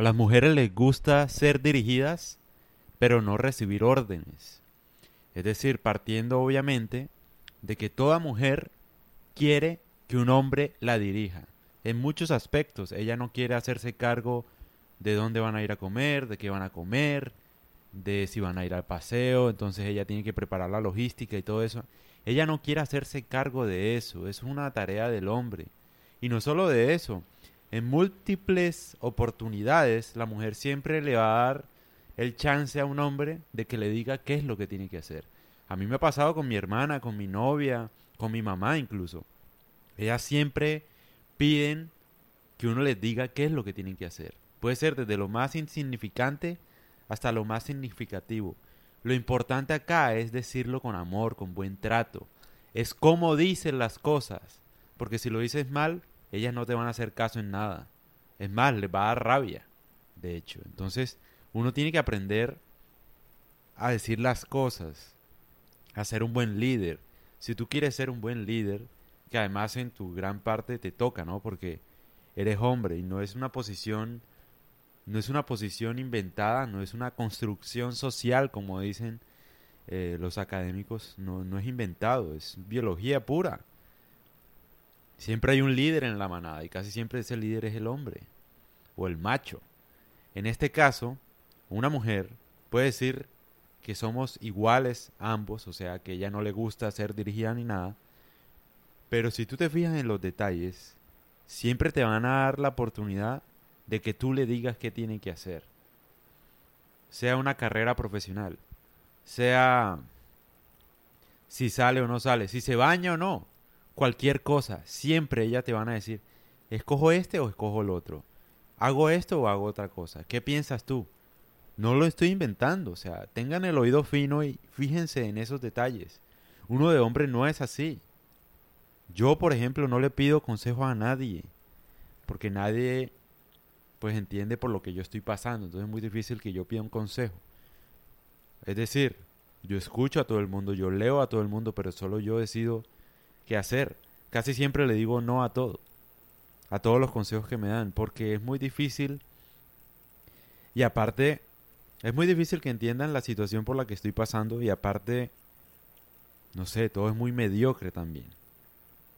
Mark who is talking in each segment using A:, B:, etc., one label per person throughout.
A: A las mujeres les gusta ser dirigidas, pero no recibir órdenes. Es decir, partiendo obviamente de que toda mujer quiere que un hombre la dirija. En muchos aspectos. Ella no quiere hacerse cargo de dónde van a ir a comer, de qué van a comer, de si van a ir al paseo. Entonces ella tiene que preparar la logística y todo eso. Ella no quiere hacerse cargo de eso. Es una tarea del hombre. Y no solo de eso. En múltiples oportunidades la mujer siempre le va a dar el chance a un hombre de que le diga qué es lo que tiene que hacer. A mí me ha pasado con mi hermana, con mi novia, con mi mamá incluso. Ellas siempre piden que uno les diga qué es lo que tienen que hacer. Puede ser desde lo más insignificante hasta lo más significativo. Lo importante acá es decirlo con amor, con buen trato. Es cómo dicen las cosas. Porque si lo dices mal, ellas no te van a hacer caso en nada. Es más, les va a dar rabia, de hecho. Entonces, uno tiene que aprender a decir las cosas, a ser un buen líder. Si tú quieres ser un buen líder, que además en tu gran parte te toca, ¿no? Porque eres hombre y no es una posición no es una posición inventada, no es una construcción social como dicen eh, los académicos, no, no es inventado, es biología pura. Siempre hay un líder en la manada y casi siempre ese líder es el hombre o el macho. En este caso, una mujer puede decir que somos iguales ambos, o sea, que ella no le gusta ser dirigida ni nada, pero si tú te fijas en los detalles, siempre te van a dar la oportunidad de que tú le digas qué tiene que hacer. Sea una carrera profesional, sea si sale o no sale, si se baña o no, cualquier cosa, siempre ella te van a decir, escojo este o escojo el otro, hago esto o hago otra cosa, ¿qué piensas tú? No lo estoy inventando, o sea, tengan el oído fino y fíjense en esos detalles. Uno de hombre no es así. Yo, por ejemplo, no le pido consejos a nadie, porque nadie pues entiende por lo que yo estoy pasando, entonces es muy difícil que yo pida un consejo. Es decir, yo escucho a todo el mundo, yo leo a todo el mundo, pero solo yo decido qué hacer. Casi siempre le digo no a todo, a todos los consejos que me dan, porque es muy difícil y aparte es muy difícil que entiendan la situación por la que estoy pasando y aparte, no sé, todo es muy mediocre también.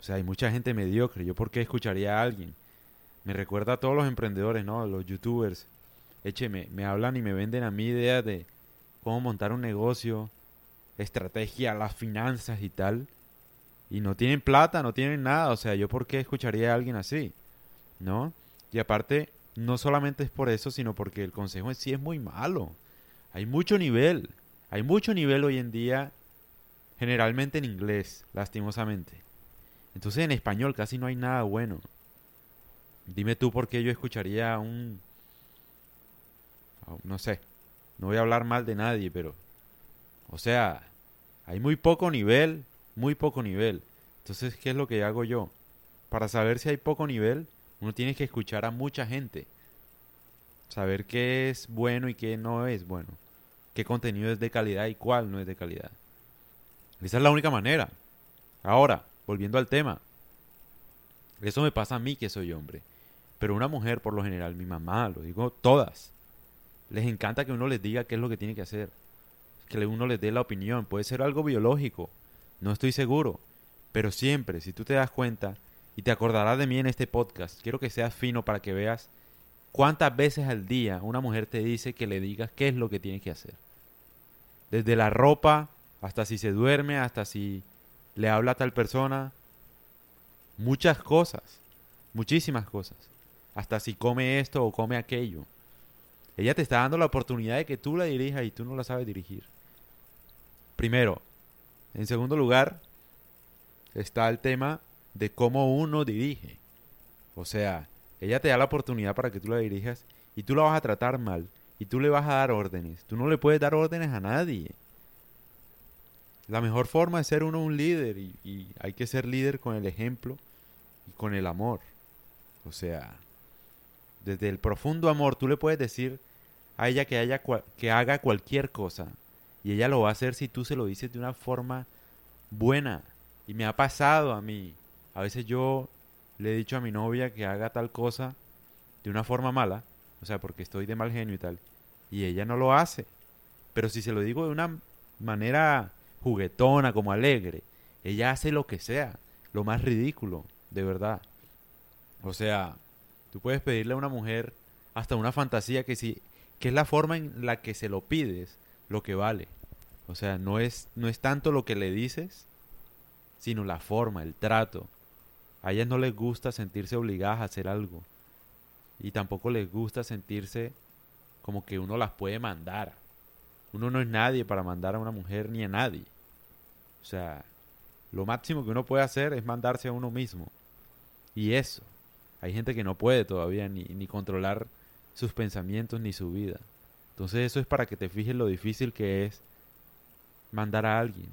A: O sea, hay mucha gente mediocre. ¿Yo por qué escucharía a alguien? Me recuerda a todos los emprendedores, ¿no? Los youtubers. Écheme, me hablan y me venden a mí ideas de cómo montar un negocio, estrategia, las finanzas y tal. Y no tienen plata, no tienen nada. O sea, ¿yo por qué escucharía a alguien así? ¿No? Y aparte, no solamente es por eso, sino porque el consejo en sí es muy malo. Hay mucho nivel. Hay mucho nivel hoy en día, generalmente en inglés, lastimosamente. Entonces en español casi no hay nada bueno. Dime tú por qué yo escucharía un... No sé, no voy a hablar mal de nadie, pero... O sea, hay muy poco nivel, muy poco nivel. Entonces, ¿qué es lo que hago yo? Para saber si hay poco nivel, uno tiene que escuchar a mucha gente. Saber qué es bueno y qué no es bueno. Qué contenido es de calidad y cuál no es de calidad. Esa es la única manera. Ahora, volviendo al tema. Eso me pasa a mí que soy hombre. Pero una mujer, por lo general, mi mamá, lo digo todas, les encanta que uno les diga qué es lo que tiene que hacer. Que uno les dé la opinión. Puede ser algo biológico. No estoy seguro. Pero siempre, si tú te das cuenta, y te acordarás de mí en este podcast. Quiero que seas fino para que veas cuántas veces al día una mujer te dice que le digas qué es lo que tiene que hacer. Desde la ropa hasta si se duerme, hasta si le habla a tal persona. Muchas cosas, muchísimas cosas. Hasta si come esto o come aquello. Ella te está dando la oportunidad de que tú la dirijas y tú no la sabes dirigir. Primero. En segundo lugar, está el tema de cómo uno dirige. O sea, ella te da la oportunidad para que tú la dirijas y tú la vas a tratar mal y tú le vas a dar órdenes. Tú no le puedes dar órdenes a nadie. La mejor forma es ser uno un líder y, hay que ser líder con el ejemplo y con el amor. O sea, desde el profundo amor tú le puedes decir a ella que, haya, que haga cualquier cosa y ella lo va a hacer si tú se lo dices de una forma buena. Y me ha pasado a mí. A veces yo le he dicho a mi novia que haga tal cosa de una forma mala o sea, porque estoy de mal genio y tal. Y ella no lo hace. Pero si se lo digo de una manera juguetona, como alegre, ella hace lo que sea, lo más ridículo, de verdad. O sea, tú puedes pedirle a una mujer hasta una fantasía que si que es la forma en la que se lo pides lo que vale. O sea, no es no es tanto lo que le dices, sino la forma, el trato. A ellas no les gusta sentirse obligadas a hacer algo. Y tampoco les gusta sentirse como que uno las puede mandar. Uno no es nadie para mandar a una mujer ni a nadie. O sea, lo máximo que uno puede hacer es mandarse a uno mismo. Y eso. Hay gente que no puede todavía ni, ni controlar sus pensamientos ni su vida. Entonces eso es para que te fijes lo difícil que es mandar a alguien.